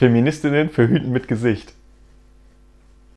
Feministinnen verhüten mit Gesicht.